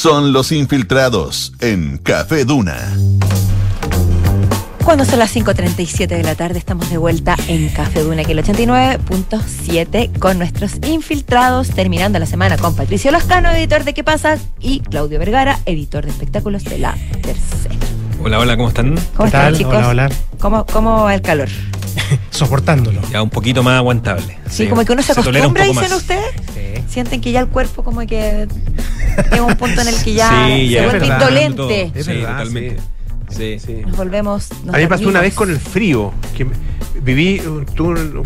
Son los infiltrados en Café Duna. Cuando son las 5.37 de la tarde estamos de vuelta en Café Duna, que el 89.7 con nuestros infiltrados, terminando la semana con Patricio Lascano, editor de ¿Qué pasa? y Claudio Vergara, editor de espectáculos de La Tercera. Hola, hola, ¿cómo están? ¿Cómo están, chicos? Hola, hola. ¿Cómo, ¿Cómo va el calor? Soportándolo. Ya un poquito más aguantable. Sí, como que uno se, un acostumbra, dicen más. ustedes. Sienten que ya el cuerpo como que llega un punto en el que ya Sí, se ya, es vuelve verdad, indolente. Es verdad, totalmente. Sí, sí. Nos volvemos. nos A mí me pasó una vez con el frío, que viví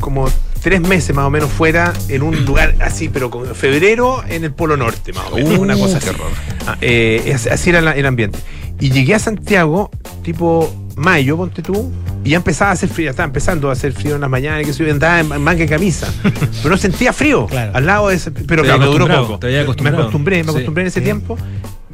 como tres meses más o menos fuera en un lugar así, pero con febrero en el Polo Norte, más o menos, Uh, una cosa qué así. Ah, eh, es- así era la- el ambiente. Y llegué a Santiago, tipo mayo, ponte tú, y ya empezaba a hacer frío, ya estaba empezando a hacer frío en las mañanas, y que yo andaba en manga y camisa. pero no sentía frío al lado de ese. Pero Te claro, me habías duró poco. te Me acostumbré, me Sí. acostumbré en ese Sí. tiempo.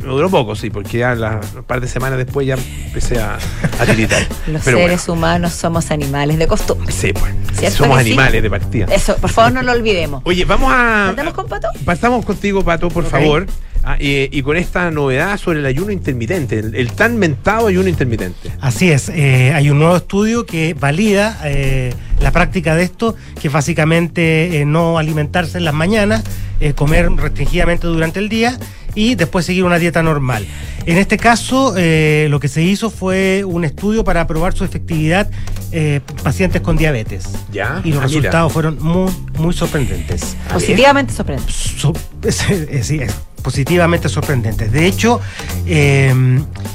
Me duró poco, sí, porque ya la- un par de semanas después ya empecé a, a tiritar. Los Pero seres humanos somos animales de costumbre. sí, pues. ¿Cierto Somos sí? animales de partida. Eso, por favor, no lo olvidemos. Oye, vamos a. ¿Partamos con Pato? Partamos contigo, Pato, por favor. Ah, y, y con esta novedad sobre el ayuno intermitente, el, el tan mentado ayuno intermitente. Así es, eh, hay un nuevo estudio que valida eh, la práctica de esto, que es básicamente eh, no alimentarse en las mañanas, eh, comer restringidamente durante el día y después seguir una dieta normal. En este caso, eh, lo que se hizo fue un estudio para probar su efectividad eh, pacientes con diabetes. Ya. Y los Ah, mira. resultados fueron muy, muy sorprendentes. Positivamente sorprendente. So- es- es- sí, es positivamente sorprendentes. De hecho, eh,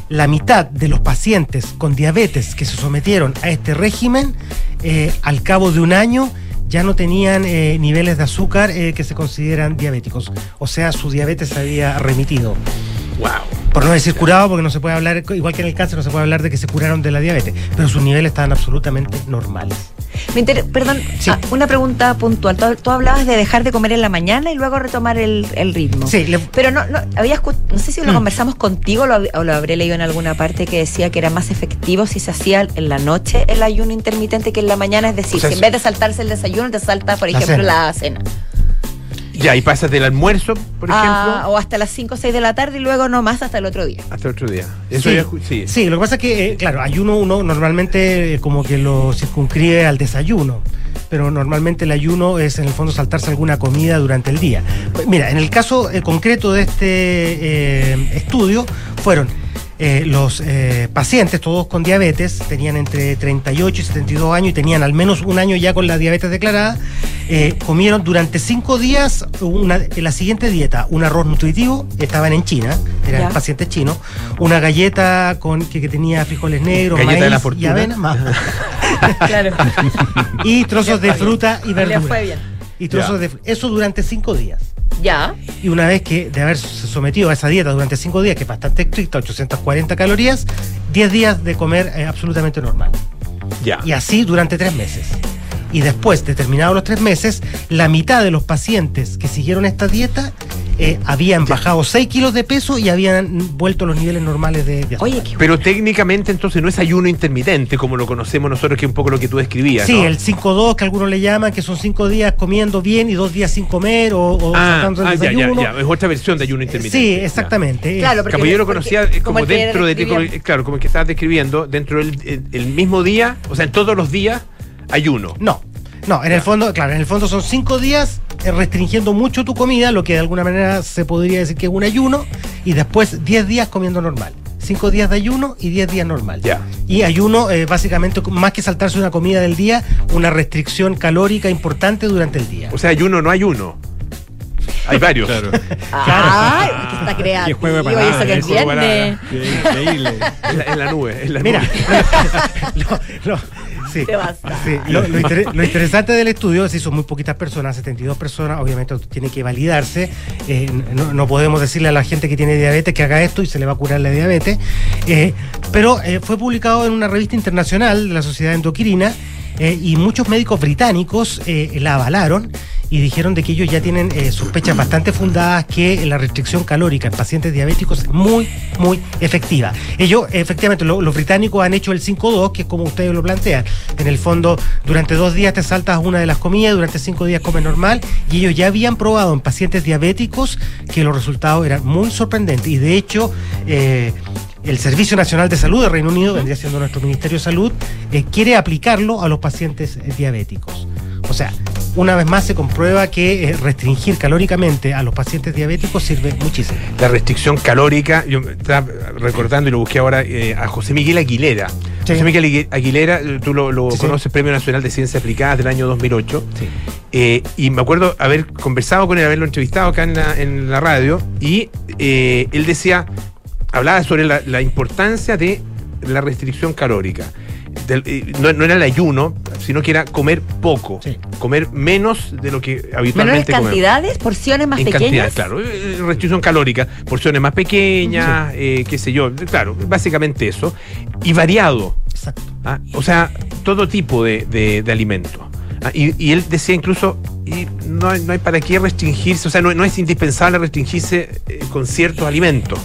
la mitad de los pacientes con diabetes que se sometieron a este régimen, eh, al cabo de un año, ya no tenían eh, niveles de azúcar eh, que se consideran diabéticos. O sea, su diabetes había remitido. Wow. Por no decir curado, porque no se puede hablar, igual que en el cáncer, no se puede hablar de que se curaron de la diabetes, pero sus niveles estaban absolutamente normales. Me inter- Perdón, ah, una pregunta puntual. Tú, tú hablabas de dejar de comer en la mañana y luego retomar el, el ritmo. Sí, le- Pero no, no, había escu- no sé si lo Mm. conversamos contigo o lo, hab- o lo habré leído en alguna parte que decía que era más efectivo si se hacía en la noche el ayuno intermitente que en la mañana. Es decir, O sea, si en vez de saltarse el desayuno, te salta, por La ejemplo, cena. la cena. Ya, y pasas del almuerzo, por Ah, ejemplo, o hasta las 5 o 6 de la tarde y luego no más hasta el otro día. hasta el otro día. Eso sí, ya sí. sí, lo que pasa es que, eh, claro, ayuno uno normalmente eh, como que lo circunscribe al desayuno, pero normalmente el ayuno es en el fondo saltarse alguna comida durante el día. Pues, Mira, en el caso eh, concreto de este eh, estudio fueron eh, los eh, pacientes, todos con diabetes, tenían entre 38 y 72 años y tenían al menos un año ya con la diabetes declarada, eh, comieron durante cinco días una, la siguiente dieta, un arroz nutritivo, estaban en China, eran Ya. pacientes chinos, una galleta con, que, que tenía frijoles negros, Galleta de maíz y avena, más, Claro. y trozos de fruta y bien. Y trozos de Eso durante cinco días. Ya. Y una vez que de haberse sometido a esa dieta durante cinco días, que es bastante estricta, 840 calorías, 10 días de comer eh, absolutamente normal. Ya. Y así durante tres meses. Y después, de terminados los tres meses, la mitad de los pacientes que siguieron esta dieta eh, habían bajado 6 kilos de peso y habían vuelto a los niveles normales de, de azúcar. Pero técnicamente entonces no es ayuno intermitente como lo conocemos nosotros, que es un poco lo que tú describías. Sí, ¿no? el 5-2 que algunos le llaman, que son cinco días comiendo bien y dos días sin comer o, o Ah, saltando el ah, ya, ya, ya. Es otra versión de ayuno intermitente. Sí, exactamente. Claro, porque- Como yo lo conocía eh, como dentro de como- claro, como el que estabas describiendo, dentro del el, el mismo día, o sea, en todos los días, ayuno. No, no, en el fondo, claro, en el fondo son cinco días eh, restringiendo mucho tu comida, lo que de alguna manera se podría decir que es un ayuno, y después 10 días comiendo normal. Cinco días de ayuno y 10 días normal. Ya. Y ayuno, eh, básicamente, más que saltarse una comida del día, una restricción calórica importante durante el día. O sea, ayuno no ayuno. Hay varios. Ay, que está creativo. Y juego de y eso palabras, que es entiende. En la, en la nube, en la Mira, nube. lo- lo- sí. Sí, lo, lo inter- lo interesante del estudio, si son muy poquitas personas, 72 personas, obviamente tiene que validarse. eh, no, no podemos decirle a la gente que tiene diabetes que haga esto y se le va a curar la diabetes. eh, pero eh, fue publicado en una revista internacional de la Sociedad Endocrina eh, y muchos médicos británicos eh, la avalaron y dijeron de que ellos ya tienen eh, sospechas bastante fundadas que la restricción calórica en pacientes diabéticos es muy, muy efectiva. Ellos, efectivamente, lo- los británicos han hecho el 5-2, que es como ustedes lo plantean. En el fondo, durante dos días te saltas una de las comidas, durante cinco días comes normal, y ellos ya habían probado en pacientes diabéticos que los resultados eran muy sorprendentes. Y de hecho, eh, el Servicio Nacional de Salud de Reino Unido, vendría siendo nuestro Ministerio de Salud, eh, quiere aplicarlo a los pacientes eh, diabéticos. O sea, una vez más se comprueba que eh, restringir calóricamente a los pacientes diabéticos sirve muchísimo. La restricción calórica, yo estaba recordando y lo busqué ahora eh, a José Miguel Aguilera. Sí. José Miguel Agu- Aguilera, tú lo, lo Sí, sí. conoces, Premio Nacional de Ciencias Aplicadas del año 2008. Eh, y me acuerdo haber conversado con él, haberlo entrevistado acá en la, en la radio, y eh, él decía, hablaba sobre la, la importancia de la restricción calórica. Del- eh, no, no era el ayuno, sino que era comer poco, comer menos de lo que Menores habitualmente comemos. cantidades, porciones más En pequeñas. cantidad, claro. Eh, Restricción calórica, porciones más pequeñas, eh, qué sé yo. Claro, básicamente eso. Y variado. Exacto. Ah, O sea, todo tipo de, de, de alimento. Ah, y, y él decía incluso, y no, hay, no hay para qué restringirse, o sea, no, no es indispensable restringirse eh, con ciertos alimentos.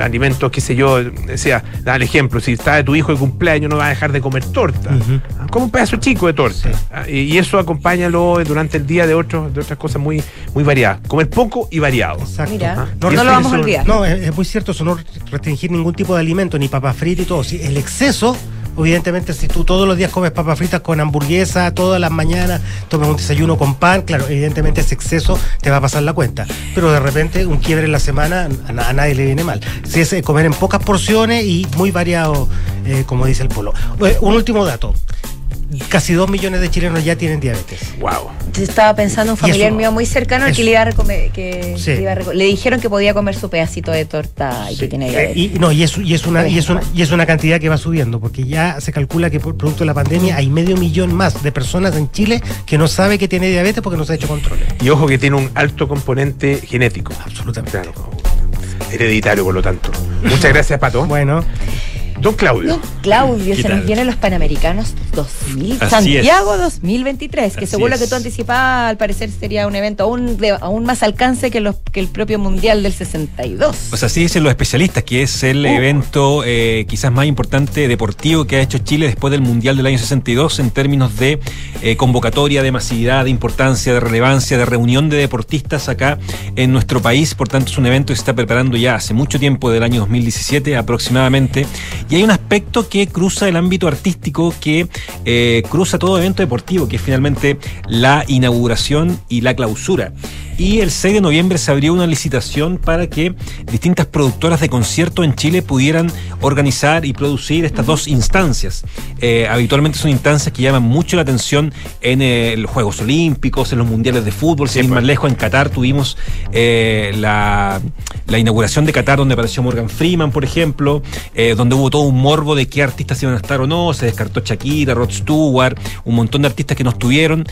Alimentos, qué sé yo, decía, da el ejemplo, si está de tu hijo de cumpleaños no va a dejar de comer torta. Ah, Como un pedazo chico de torta. Ah, y, eso acompáñalo durante el día de, otros de otras cosas muy, muy variadas. Comer poco y variado. Exacto. Mira, Ah, no lo vamos a olvidar. No, es, es muy cierto eso, no restringir ningún tipo de alimento, ni papas fritas y todo. Si el exceso, evidentemente, si tú todos los días comes papas fritas con hamburguesa, todas las mañanas tomas un desayuno con pan, claro, evidentemente ese exceso te va a pasar la cuenta. Pero de repente un quiebre en la semana a, na- a nadie le viene mal. Si es eh, comer en pocas porciones y muy variado, eh, como dice el polo. Eh, un último dato. Casi dos millones de chilenos ya tienen diabetes. Wow. Estaba pensando un familiar eso- mío muy cercano al que eso- le iba a que Sí. le, iba a reco- le dijeron que podía comer su pedacito de torta y que tiene diabetes. Y, no, y es, y, es una, y, es una, y es una cantidad que va subiendo, porque ya se calcula que por producto de la pandemia hay medio millón más de personas en Chile que no sabe que tiene diabetes porque no se ha hecho controles. Y ojo que tiene un alto componente genético. Absolutamente. Claro. Hereditario, por lo tanto. Muchas gracias, Pato. Bueno. Don Claudio. Claudio, ¿Qué se nos vienen los Panamericanos 2000, Así Santiago 2023, que Así según lo que tú anticipabas, al parecer sería un evento aún, de, aún más alcance que, los, que el propio Mundial del 62. Pues así dicen los especialistas, que es el evento eh, quizás más importante deportivo que ha hecho Chile después del Mundial del año 62 en términos de eh, convocatoria, de masividad, de importancia, de relevancia, de reunión de deportistas acá en nuestro país. Por tanto, es un evento que se está preparando ya hace mucho tiempo, del año 2017 aproximadamente. Y hay un aspecto que cruza el ámbito artístico, que eh, cruza todo evento deportivo, que es finalmente la inauguración y la clausura. Y el 6 de noviembre se abrió una licitación para que distintas productoras de conciertos en Chile pudieran organizar y producir estas dos instancias. Eh, habitualmente son instancias que llaman mucho la atención en eh, los Juegos Olímpicos, en los Mundiales de Fútbol. Sin ir más lejos, en Qatar tuvimos eh, la, la inauguración de Qatar, donde apareció Morgan Freeman, por ejemplo, donde hubo todo un morbo de qué artistas iban a estar o no. Se descartó Shakira, Rod Stewart, un montón de artistas que no estuvieron.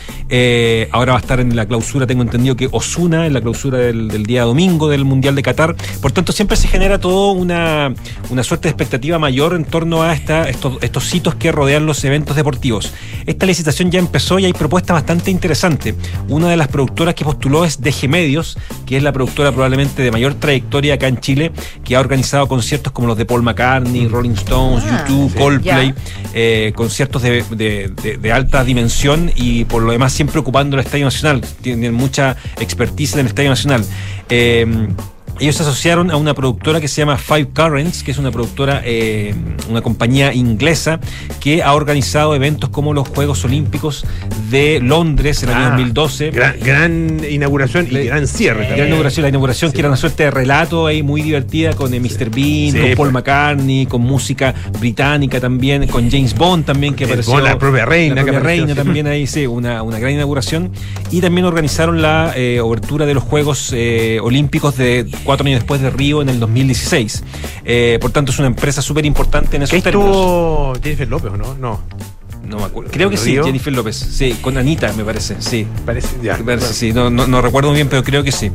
Ahora va a estar en la clausura, tengo entendido que Osuna, en la clausura del, del día domingo del Mundial de Qatar. Por tanto, siempre se genera todo una, una suerte de expectativa mayor en torno a esta, estos, estos hitos que rodean los eventos deportivos. Esta licitación ya empezó y hay propuestas bastante interesantes. Una de las productoras que postuló es DG Medios, que es la productora probablemente de mayor trayectoria acá en Chile, que ha organizado conciertos como los de Paul McCartney, Rolling Stones, Ah, YouTube, sí. Coldplay, eh, conciertos de, de- de- de alta dimensión y por lo demás siempre ocupando el Estadio Nacional. Tienen mucha expertise en el Estadio Nacional. Eh, ellos se asociaron a una productora que se llama Five Currents, que es una productora, eh, una compañía inglesa que ha organizado eventos como los Juegos Olímpicos de Londres en el año Ah, 2012. Gran, gran inauguración y gran cierre también. inauguración, la inauguración que era una suerte de relato ahí muy divertida con eh, Mr. Bean, Sí, con Paul pues. McCartney, con música británica también, con James Bond también que apareció. con la propia reina La propia reina también ahí, sí, una, una gran inauguración. Y también organizaron la eh, obertura de los Juegos eh, Olímpicos de cuatro años después de Río en el 2016. Eh, por tanto, es una empresa súper importante en esos ¿Qué términos. Jennifer López no? No. No me acuerdo. Creo que sí. Jennifer López. Sí, con Anita, me parece. Sí. Parece, ya. Me parece, sí. No, no, no recuerdo muy bien, pero creo que sí.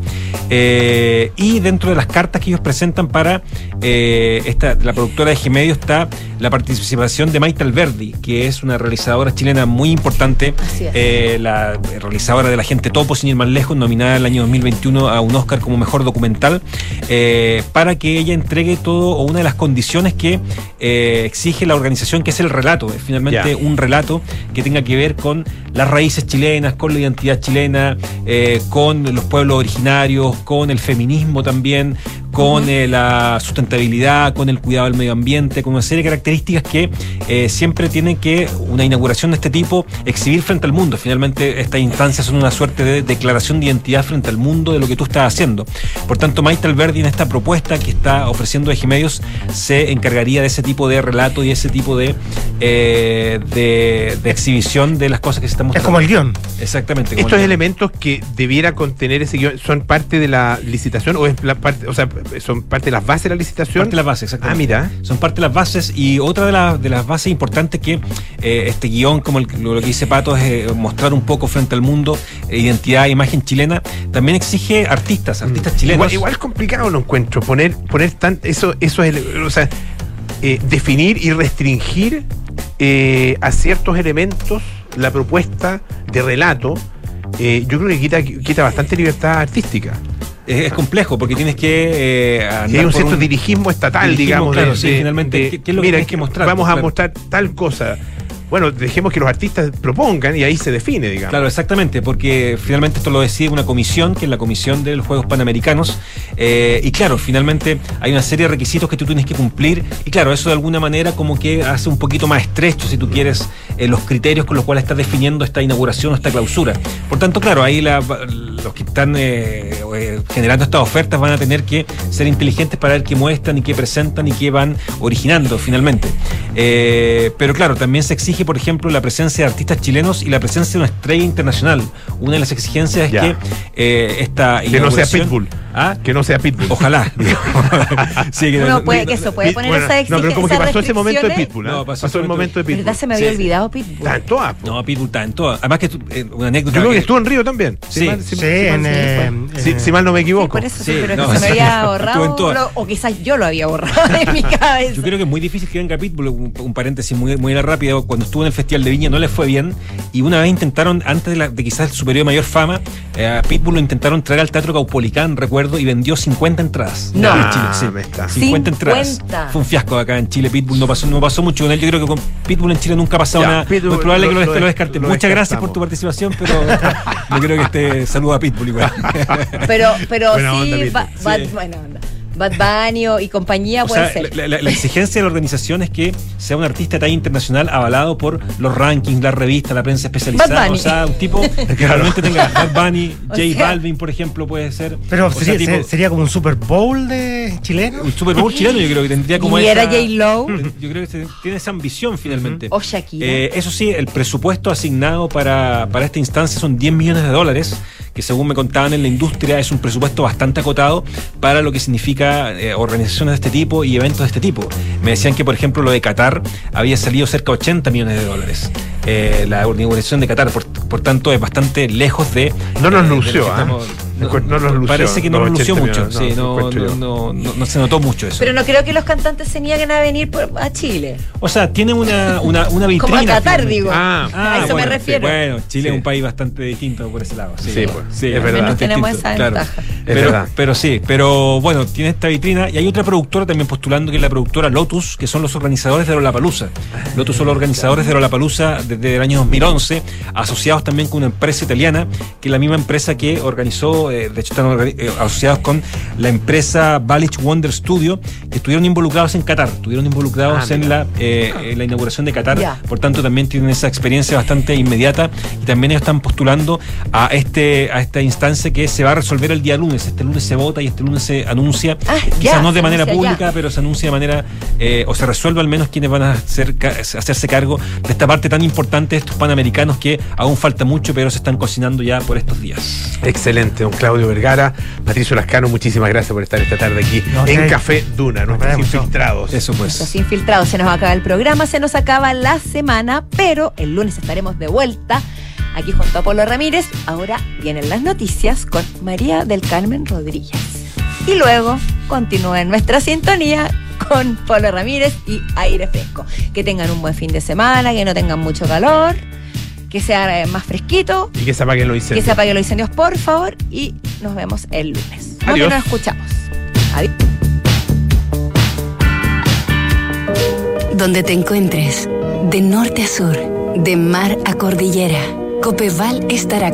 Eh, y dentro de las cartas que ellos presentan para eh, esta, la productora de G-Medio está la participación de Maite Alberdi, que es una realizadora chilena muy importante. Así es. Eh, la realizadora de La Gente Topo, sin ir más lejos, nominada el año 2021 a un Oscar como mejor documental, eh, para que ella entregue todo o una de las condiciones que eh, exige la organización, que es el relato. Es finalmente Ya. un relato que tenga que ver con las raíces chilenas, con la identidad chilena, eh, con los pueblos originarios, con el feminismo también, con eh, la sustentabilidad, con el cuidado del medio ambiente, con una serie de características que eh, siempre tienen que una inauguración de este tipo exhibir frente al mundo. Finalmente estas instancias son una suerte de declaración de identidad frente al mundo de lo que tú estás haciendo. Por tanto, Maite Alberdi en esta propuesta que está ofreciendo Ejimedios se encargaría de ese tipo de relato y ese tipo de, eh, de, de exhibición de las cosas que se están mostrando. como el guion. Exactamente. como ¿Estos el guion. elementos que debiera contener ese guion son parte de la licitación o es la parte, o sea, son parte de las bases de la licitación? Parte de las bases, exactamente. Ah, mira. Son parte de las bases y otra de, las de las bases importantes que eh, este guion, como el- lo, que dice Pato, es eh, mostrar un poco frente al mundo eh, identidad e imagen chilena, también exige artistas, artistas chilenos. Igual, igual complicado lo encuentro, poner, poner tan, eso, eso es, el- o sea, eh, definir y restringir a ciertos elementos la propuesta de relato, yo creo que quita, quita bastante libertad artística. Es, es complejo porque tienes que eh, hay un cierto dirigismo estatal, dirigismo, digamos. claro, de- sí, de- finalmente, de, ¿qué, qué es lo que mira, tienes que mostrar? Vamos a Claro. mostrar tal cosa. Bueno, dejemos que los artistas propongan y ahí se define, digamos. Claro, exactamente, porque finalmente esto lo decide una comisión, que es la Comisión de los Juegos Panamericanos, eh, y claro, finalmente hay una serie de requisitos que tú tienes que cumplir, y claro, eso de alguna manera como que hace un poquito más estrecho, si tú quieres, eh, los criterios con los cuales estás definiendo esta inauguración o esta clausura. Por tanto, claro, ahí los que están eh, generando estas ofertas van a tener que ser inteligentes para ver qué muestran y qué presentan y qué van originando finalmente. Pero claro, también se exige, por ejemplo, la presencia de artistas chilenos y la presencia de una estrella internacional. Una de las exigencias es Ya. que eh, esta Que no sea Pitbull. ¿Ah? Que no sea Pitbull. Ojalá. Sí, que Uno no- puede, que eso puede poner Bueno, esa no, pero como que pasó ese momento de. Pitbull. ¿eh? No, pasó, pasó el momento de Pitbull. ¿Verdad? Se me había Sí. olvidado Pitbull. Está en todas. po. No, Pitbull está en todas. Además que eh, una anécdota. Yo creo que que- estuvo en Río también. Si Sí. mal- si- Sí, en, eh, eh, si mal no me equivoco. Por eso sí, Sí, pero no, que se me sí. había Estuvo borrado. en todas. lo- o quizás yo lo había borrado de mi cabeza. Yo creo que es muy difícil que venga Pitbull, un, un paréntesis muy, muy rápido, cuando estuvo en el Festival de Viña no le fue bien y una vez intentaron, antes de, la- de quizás su periodo de mayor fama, eh, a Pitbull lo intentaron traer al Teatro Caupolicán, recuerdo, y vendió 50 entradas. No. En Chile, sí. Ah, me está. 50 entradas. 50. Fue un fiasco acá en Chile, Pitbull no pasó, no pasó mucho con él, yo creo que con Pitbull en Chile nunca ha pasado Ya, nada. Pitbull, Muy probable lo- que lo, lo- lo descarten. Muchas gracias por tu participación, pero yo creo que este saludo a Pitbull igual. Pero, pero Buena onda, sí, Pitbull. Ba- Bad, Sí. buena onda. Bad Bunny o- y compañía O puede sea, ser. la, la- la exigencia de la organización es que sea un artista de talla internacional avalado por los rankings, la revista, la prensa especializada. Bad Bunny. O sea, un tipo que realmente tenga Bad Bunny, O J sea- Balvin, por ejemplo, puede ser. Pero sea, sería, tipo, sería como un Super Bowl de chileno. un Super Bowl chileno, yo creo que tendría como y esa- era J-Lo Yo creo que tiene esa ambición finalmente. o Shakira. Eh, eso sí, el presupuesto asignado para, para esta instancia son 10 millones de dólares, que según me contaban en la industria es un presupuesto bastante acotado para lo que significa eh, organizaciones de este tipo y eventos de este tipo. Me decían que, por ejemplo, lo de Qatar había salido cerca de 80 millones de dólares. Eh, la organización de Qatar, por, por tanto, es bastante lejos de... No nos lo lució, No, no nos lució. Parece que no los nos lució 80 mucho. millones, sí, no, no, encuentro no, yo. no, no- no se notó mucho eso. Pero no creo que los cantantes se nieguen a venir por- a Chile. O sea, tiene una, una, una vitrina. Como a Qatar, digo. Ah, a eso bueno, me refiero. sí, bueno, Chile Sí. es un país bastante distinto por ese lado. Sí, Sí, pues, es verdad. tenemos distinto, esa ventaja. Pero, verdad. pero sí, pero bueno, tiene esta vitrina y hay otra productora también postulando que es la productora Lotus, que son los organizadores de Lollapalooza. Lotus son los organizadores de Lollapalooza desde el año 2011, asociados también con una empresa italiana, que es la misma empresa que organizó, eh, de hecho están eh, asociados con la empresa Balich Wonder Studio, que estuvieron involucrados en Qatar, estuvieron involucrados Ah, en, la, eh, en la inauguración de Qatar, por tanto también tienen esa experiencia bastante inmediata y también ellos están postulando a este a esta instancia que se va a resolver el día lunes. Este lunes se vota y este lunes se anuncia, Ah, quizás no de manera anuncia pública, pero se anuncia de manera, eh, o se resuelve al menos quienes van a hacer, hacerse cargo de esta parte tan importante de estos panamericanos que aún falta mucho, pero se están cocinando ya por estos días. Excelente, don Claudio Vergara, Patricio Lascano, muchísimas gracias por estar esta tarde aquí No, en sí. Café Duna, nuestros chao. infiltrados. Eso pues. infiltrados. Se nos acaba el programa, se nos acaba la semana, pero el lunes estaremos de vuelta aquí junto a Polo Ramírez. Ahora vienen las noticias con María del Carmen Rodríguez. Y luego continúa en nuestra sintonía con Polo Ramírez y aire fresco. Que tengan un buen fin de semana, que no tengan mucho calor, que sea eh, más fresquito, Y que se apaguen los que incendios. se apaguen los incendios, por favor, y nos vemos el lunes. No, que nos escuchamos. Adiós. Donde te encuentres, de norte a sur, de mar a cordillera, Copeval estará